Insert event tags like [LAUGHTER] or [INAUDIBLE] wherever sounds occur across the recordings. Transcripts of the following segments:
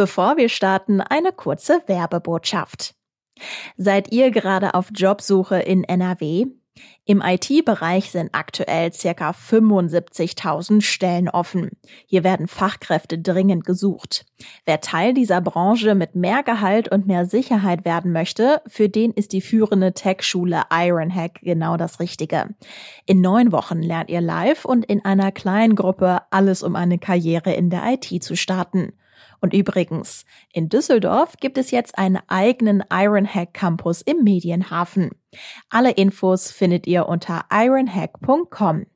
Bevor wir starten, eine kurze Werbebotschaft. Seid ihr gerade auf Jobsuche in NRW? Im IT-Bereich sind aktuell circa 75.000 Stellen offen. Hier werden Fachkräfte dringend gesucht. Wer Teil dieser Branche mit mehr Gehalt und mehr Sicherheit werden möchte, für den ist die führende Tech-Schule Ironhack genau das Richtige. In neun Wochen lernt ihr live und in einer kleinen Gruppe alles, um eine Karriere in der IT zu starten. Und übrigens, in Düsseldorf gibt es jetzt einen eigenen Ironhack Campus im Medienhafen. Alle Infos findet ihr unter ironhack.com.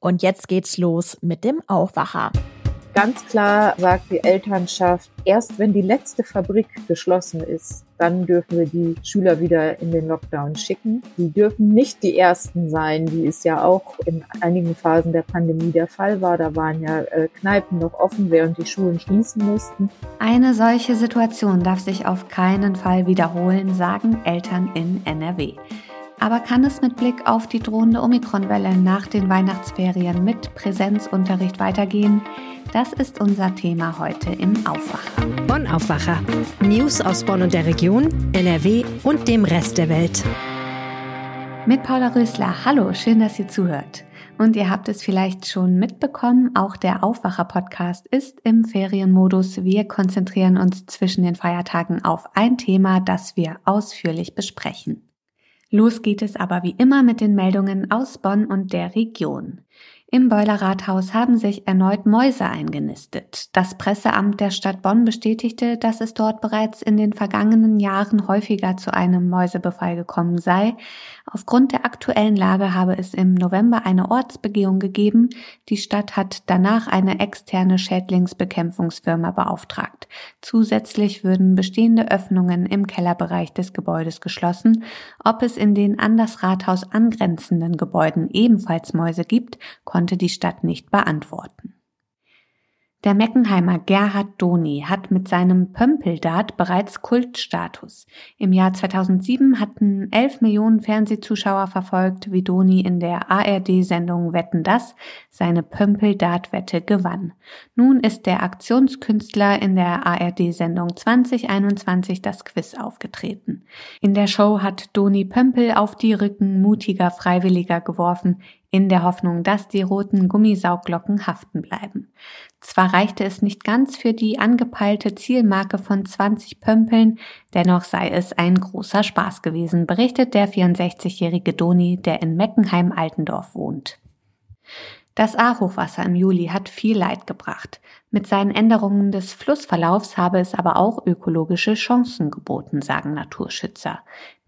Und jetzt geht's los mit dem Aufwacher. Ganz klar sagt die Elternschaft, erst wenn die letzte Fabrik geschlossen ist, dann dürfen wir die Schüler wieder in den Lockdown schicken. Die dürfen nicht die ersten sein, wie es ja auch in einigen Phasen der Pandemie der Fall war. Da waren ja äh, Kneipen noch offen, während die Schulen schließen mussten. Eine solche Situation darf sich auf keinen Fall wiederholen, sagen Eltern in NRW. Aber kann es mit Blick auf die drohende Omikronwelle nach den Weihnachtsferien mit Präsenzunterricht weitergehen? Das ist unser Thema heute im Aufwacher. Bonn Aufwacher. News aus Bonn und der Region, NRW und dem Rest der Welt. Mit Paula Rösler. Hallo, schön, dass ihr zuhört. Und ihr habt es vielleicht schon mitbekommen, auch der Aufwacher-Podcast ist im Ferienmodus. Wir konzentrieren uns zwischen den Feiertagen auf ein Thema, das wir ausführlich besprechen. Los geht es aber wie immer mit den Meldungen aus Bonn und der Region. Im Boilerrathaus haben sich erneut Mäuse eingenistet. Das Presseamt der Stadt Bonn bestätigte, dass es dort bereits in den vergangenen Jahren häufiger zu einem Mäusebefall gekommen sei. Aufgrund der aktuellen Lage habe es im November eine Ortsbegehung gegeben. Die Stadt hat danach eine externe Schädlingsbekämpfungsfirma beauftragt. Zusätzlich würden bestehende Öffnungen im Kellerbereich des Gebäudes geschlossen. Ob es in den an das Rathaus angrenzenden Gebäuden ebenfalls Mäuse gibt, die Stadt nicht beantworten. Der Meckenheimer Gerhard Doni hat mit seinem Pömpeldart bereits Kultstatus. Im Jahr 2007 hatten 11 Millionen Fernsehzuschauer verfolgt, wie Doni in der ARD-Sendung Wetten das seine Pömpeldart-Wette gewann. Nun ist der Aktionskünstler in der ARD-Sendung 2021 das Quiz aufgetreten. In der Show hat Doni Pömpel auf die Rücken mutiger Freiwilliger geworfen, in der Hoffnung, dass die roten Gummisauglocken haften bleiben. Zwar reichte es nicht ganz für die angepeilte Zielmarke von 20 Pömpeln, dennoch sei es ein großer Spaß gewesen, berichtet der 64-jährige Doni, der in Meckenheim-Altendorf wohnt. Das A-Hochwasser im Juli hat viel Leid gebracht. Mit seinen Änderungen des Flussverlaufs habe es aber auch ökologische Chancen geboten, sagen Naturschützer.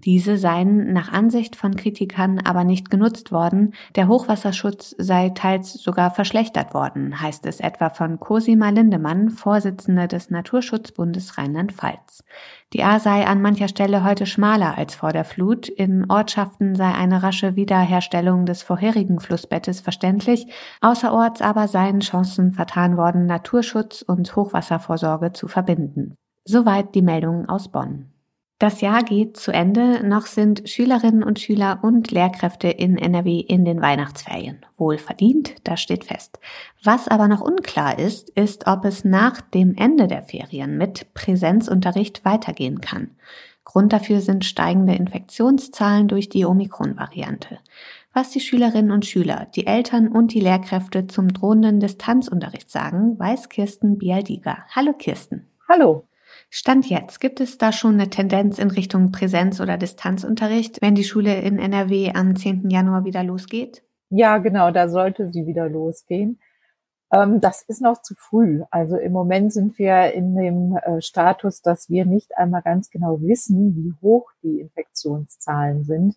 Diese seien nach Ansicht von Kritikern aber nicht genutzt worden. Der Hochwasserschutz sei teils sogar verschlechtert worden, heißt es etwa von Cosima Lindemann, Vorsitzende des Naturschutzbundes Rheinland-Pfalz. Die A sei an mancher Stelle heute schmaler als vor der Flut. In Ortschaften sei eine rasche Wiederherstellung des vorherigen Flussbettes verständlich. Außerorts aber seien Chancen vertan worden, Naturschutz und Hochwasservorsorge zu verbinden. Soweit die Meldungen aus Bonn. Das Jahr geht zu Ende, noch sind Schülerinnen und Schüler und Lehrkräfte in NRW in den Weihnachtsferien. Wohl verdient, das steht fest. Was aber noch unklar ist, ist, ob es nach dem Ende der Ferien mit Präsenzunterricht weitergehen kann. Grund dafür sind steigende Infektionszahlen durch die Omikron-Variante. Was die Schülerinnen und Schüler, die Eltern und die Lehrkräfte zum drohenden Distanzunterricht sagen, weiß Kirsten Bialdiger. Hallo Kirsten. Hallo. Stand jetzt, gibt es da schon eine Tendenz in Richtung Präsenz- oder Distanzunterricht, wenn die Schule in NRW am 10. Januar wieder losgeht? Ja, genau, da sollte sie wieder losgehen. Ähm, das ist noch zu früh. Also im Moment sind wir in dem äh, Status, dass wir nicht einmal ganz genau wissen, wie hoch die Infektionszahlen sind.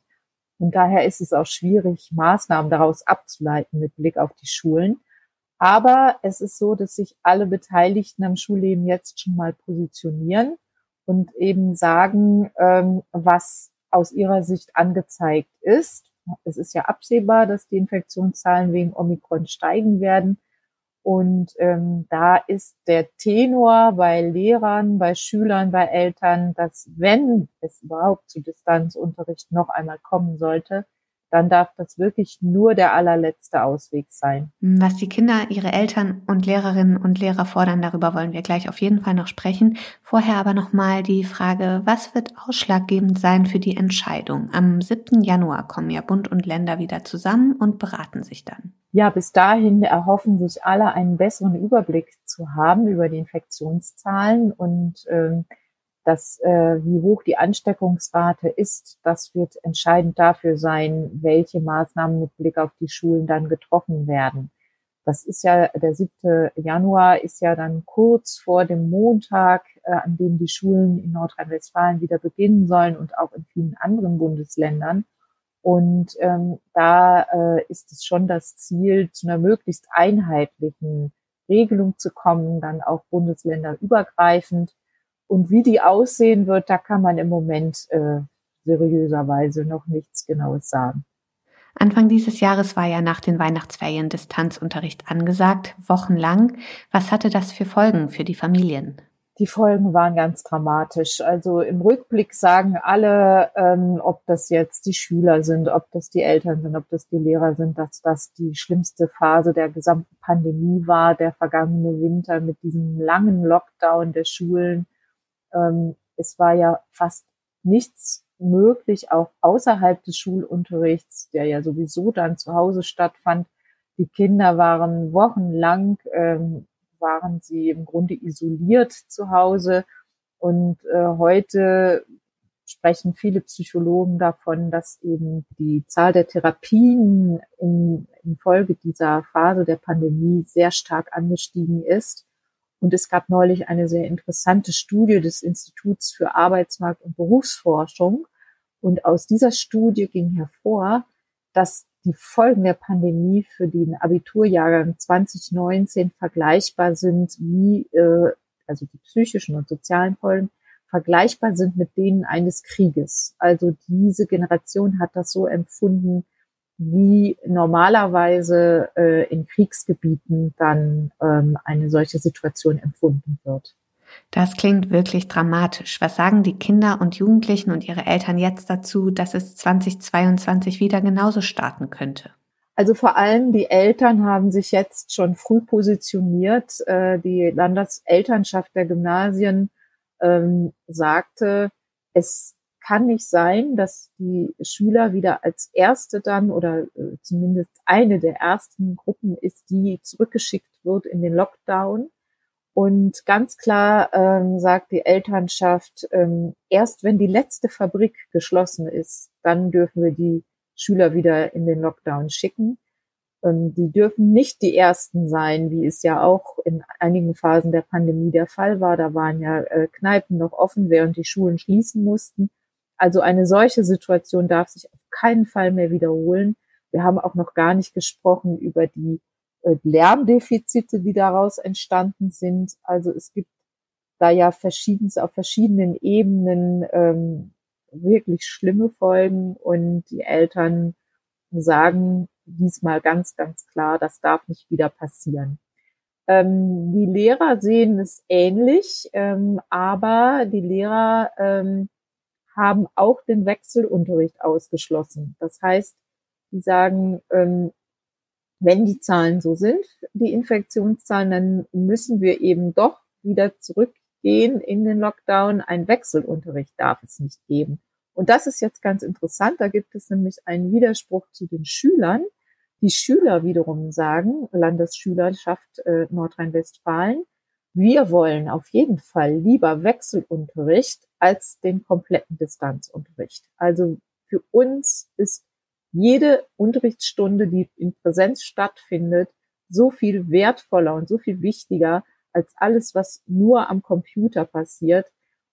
Und daher ist es auch schwierig, Maßnahmen daraus abzuleiten mit Blick auf die Schulen. Aber es ist so, dass sich alle Beteiligten am Schulleben jetzt schon mal positionieren und eben sagen, ähm, was aus ihrer Sicht angezeigt ist. Es ist ja absehbar, dass die Infektionszahlen wegen Omikron steigen werden. Und ähm, da ist der Tenor bei Lehrern, bei Schülern, bei Eltern, dass wenn es überhaupt zu Distanzunterricht noch einmal kommen sollte, dann darf das wirklich nur der allerletzte Ausweg sein. Was die Kinder, ihre Eltern und Lehrerinnen und Lehrer fordern, darüber wollen wir gleich auf jeden Fall noch sprechen. Vorher aber nochmal die Frage, was wird ausschlaggebend sein für die Entscheidung? Am 7. Januar kommen ja Bund und Länder wieder zusammen und beraten sich dann. Ja, bis dahin erhoffen sich alle einen besseren Überblick zu haben über die Infektionszahlen und ähm, dass äh, wie hoch die Ansteckungsrate ist, das wird entscheidend dafür sein, welche Maßnahmen mit Blick auf die Schulen dann getroffen werden. Das ist ja der 7. Januar ist ja dann kurz vor dem Montag, äh, an dem die Schulen in Nordrhein-Westfalen wieder beginnen sollen und auch in vielen anderen Bundesländern. Und ähm, da äh, ist es schon das Ziel, zu einer möglichst einheitlichen Regelung zu kommen, dann auch bundesländerübergreifend und wie die aussehen wird, da kann man im Moment äh, seriöserweise noch nichts Genaues sagen. Anfang dieses Jahres war ja nach den Weihnachtsferien Distanzunterricht angesagt, wochenlang. Was hatte das für Folgen für die Familien? Die Folgen waren ganz dramatisch. Also im Rückblick sagen alle, ähm, ob das jetzt die Schüler sind, ob das die Eltern sind, ob das die Lehrer sind, dass das die schlimmste Phase der gesamten Pandemie war, der vergangene Winter mit diesem langen Lockdown der Schulen ähm, es war ja fast nichts möglich, auch außerhalb des Schulunterrichts, der ja sowieso dann zu Hause stattfand. Die Kinder waren wochenlang, ähm, waren sie im Grunde isoliert zu Hause. Und äh, heute sprechen viele Psychologen davon, dass eben die Zahl der Therapien in, in Folge dieser Phase der Pandemie sehr stark angestiegen ist. Und es gab neulich eine sehr interessante Studie des Instituts für Arbeitsmarkt und Berufsforschung. Und aus dieser Studie ging hervor, dass die Folgen der Pandemie für den Abiturjahrgang 2019 vergleichbar sind wie, äh, also die psychischen und sozialen Folgen, vergleichbar sind mit denen eines Krieges. Also diese Generation hat das so empfunden, wie normalerweise äh, in Kriegsgebieten dann ähm, eine solche Situation empfunden wird. Das klingt wirklich dramatisch. Was sagen die Kinder und Jugendlichen und ihre Eltern jetzt dazu, dass es 2022 wieder genauso starten könnte? Also vor allem die Eltern haben sich jetzt schon früh positioniert. Äh, die Landeselternschaft der Gymnasien ähm, sagte, es kann nicht sein, dass die Schüler wieder als erste dann oder äh, zumindest eine der ersten Gruppen ist, die zurückgeschickt wird in den Lockdown. Und ganz klar ähm, sagt die Elternschaft, ähm, erst wenn die letzte Fabrik geschlossen ist, dann dürfen wir die Schüler wieder in den Lockdown schicken. Ähm, die dürfen nicht die ersten sein, wie es ja auch in einigen Phasen der Pandemie der Fall war. Da waren ja äh, Kneipen noch offen, während die Schulen schließen mussten. Also eine solche Situation darf sich auf keinen Fall mehr wiederholen. Wir haben auch noch gar nicht gesprochen über die äh, Lärmdefizite, die daraus entstanden sind. Also es gibt da ja verschiedenes auf verschiedenen Ebenen ähm, wirklich schlimme Folgen und die Eltern sagen diesmal ganz, ganz klar, das darf nicht wieder passieren. Ähm, die Lehrer sehen es ähnlich, ähm, aber die Lehrer ähm, haben auch den Wechselunterricht ausgeschlossen. Das heißt, die sagen, ähm, wenn die Zahlen so sind, die Infektionszahlen, dann müssen wir eben doch wieder zurückgehen in den Lockdown. Ein Wechselunterricht darf es nicht geben. Und das ist jetzt ganz interessant. Da gibt es nämlich einen Widerspruch zu den Schülern. Die Schüler wiederum sagen, Landesschülerschaft äh, Nordrhein-Westfalen, wir wollen auf jeden Fall lieber Wechselunterricht als den kompletten Distanzunterricht. Also für uns ist jede Unterrichtsstunde, die in Präsenz stattfindet, so viel wertvoller und so viel wichtiger als alles, was nur am Computer passiert.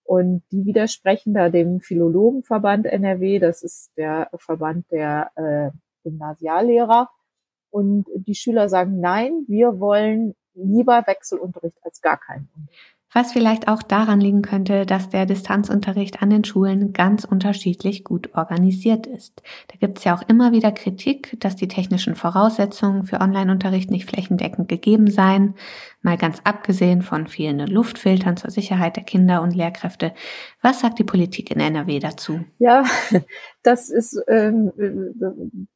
Und die widersprechen da dem Philologenverband NRW, das ist der Verband der äh, Gymnasiallehrer. Und die Schüler sagen, nein, wir wollen lieber Wechselunterricht als gar keinen Unterricht. Was vielleicht auch daran liegen könnte, dass der Distanzunterricht an den Schulen ganz unterschiedlich gut organisiert ist. Da gibt es ja auch immer wieder Kritik, dass die technischen Voraussetzungen für Online-Unterricht nicht flächendeckend gegeben seien, mal ganz abgesehen von fehlenden Luftfiltern zur Sicherheit der Kinder und Lehrkräfte. Was sagt die Politik in NRW dazu? Ja, [LAUGHS] das ist ähm,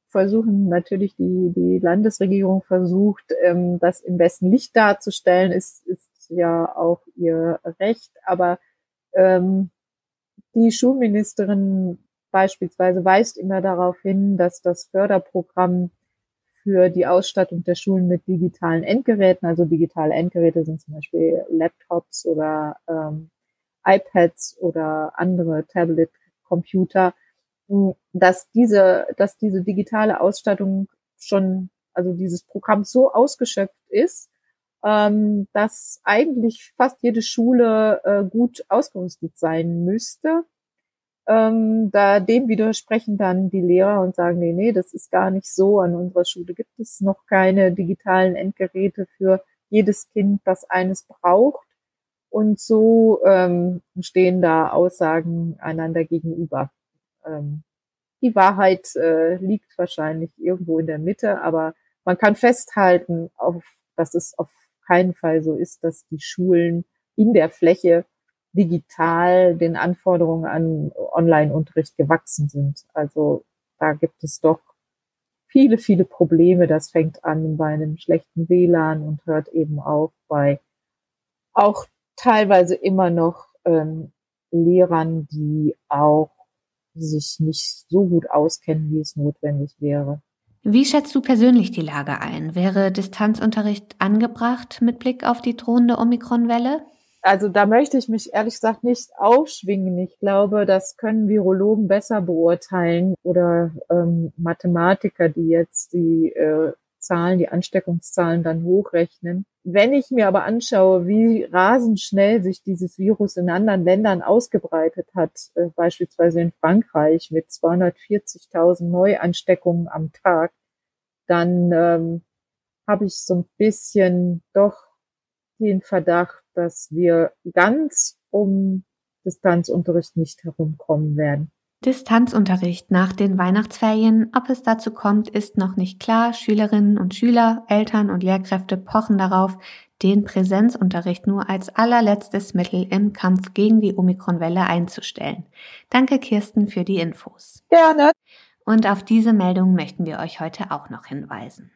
versuchen natürlich die, die Landesregierung versucht, ähm, das im besten Licht darzustellen, ist, ist ja auch ihr Recht, aber ähm, die Schulministerin beispielsweise weist immer darauf hin, dass das Förderprogramm für die Ausstattung der Schulen mit digitalen Endgeräten, also digitale Endgeräte sind zum Beispiel Laptops oder ähm, iPads oder andere Tablet-Computer, dass diese, dass diese digitale Ausstattung schon, also dieses Programm so ausgeschöpft ist, ähm, dass eigentlich fast jede Schule äh, gut ausgerüstet sein müsste. Ähm, da dem widersprechen dann die Lehrer und sagen, nee, nee, das ist gar nicht so. An unserer Schule gibt es noch keine digitalen Endgeräte für jedes Kind, das eines braucht. Und so ähm, stehen da Aussagen einander gegenüber. Ähm, die Wahrheit äh, liegt wahrscheinlich irgendwo in der Mitte, aber man kann festhalten, auf, dass es auf keinen Fall so ist, dass die Schulen in der Fläche digital den Anforderungen an Online-Unterricht gewachsen sind. Also da gibt es doch viele, viele Probleme. Das fängt an bei einem schlechten WLAN und hört eben auf bei auch teilweise immer noch ähm, Lehrern, die auch sich nicht so gut auskennen, wie es notwendig wäre. Wie schätzt du persönlich die Lage ein? Wäre Distanzunterricht angebracht mit Blick auf die drohende Omikron-Welle? Also da möchte ich mich ehrlich gesagt nicht aufschwingen. Ich glaube, das können Virologen besser beurteilen oder ähm, Mathematiker, die jetzt die äh, Zahlen, die Ansteckungszahlen dann hochrechnen. Wenn ich mir aber anschaue, wie rasend schnell sich dieses Virus in anderen Ländern ausgebreitet hat, äh, beispielsweise in Frankreich mit 240.000 Neuansteckungen am Tag, dann ähm, habe ich so ein bisschen doch den Verdacht, dass wir ganz um Distanzunterricht nicht herumkommen werden. Distanzunterricht nach den Weihnachtsferien. Ob es dazu kommt, ist noch nicht klar. Schülerinnen und Schüler, Eltern und Lehrkräfte pochen darauf, den Präsenzunterricht nur als allerletztes Mittel im Kampf gegen die Omikronwelle einzustellen. Danke Kirsten für die Infos. Gerne. Und auf diese Meldung möchten wir euch heute auch noch hinweisen.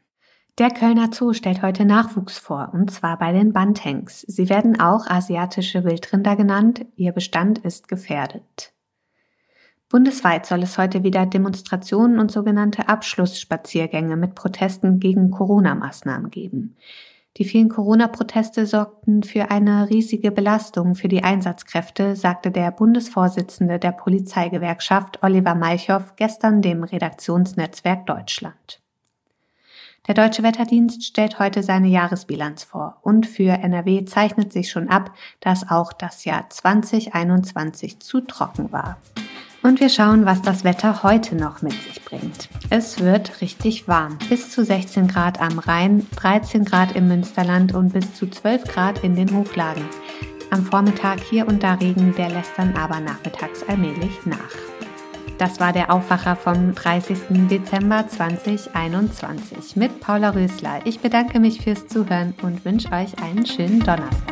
Der Kölner Zoo stellt heute Nachwuchs vor, und zwar bei den Bantengs. Sie werden auch asiatische Wildrinder genannt. Ihr Bestand ist gefährdet. Bundesweit soll es heute wieder Demonstrationen und sogenannte Abschlussspaziergänge mit Protesten gegen Corona-Maßnahmen geben. Die vielen Corona-Proteste sorgten für eine riesige Belastung für die Einsatzkräfte, sagte der Bundesvorsitzende der Polizeigewerkschaft Oliver Malchow gestern dem Redaktionsnetzwerk Deutschland. Der Deutsche Wetterdienst stellt heute seine Jahresbilanz vor und für NRW zeichnet sich schon ab, dass auch das Jahr 2021 zu trocken war. Und wir schauen, was das Wetter heute noch mit sich bringt. Es wird richtig warm. Bis zu 16 Grad am Rhein, 13 Grad im Münsterland und bis zu 12 Grad in den Hochlagen. Am Vormittag hier und da Regen, der lässt dann aber nachmittags allmählich nach. Das war der Aufwacher vom 30. Dezember 2021 mit Paula Rösler. Ich bedanke mich fürs Zuhören und wünsche euch einen schönen Donnerstag.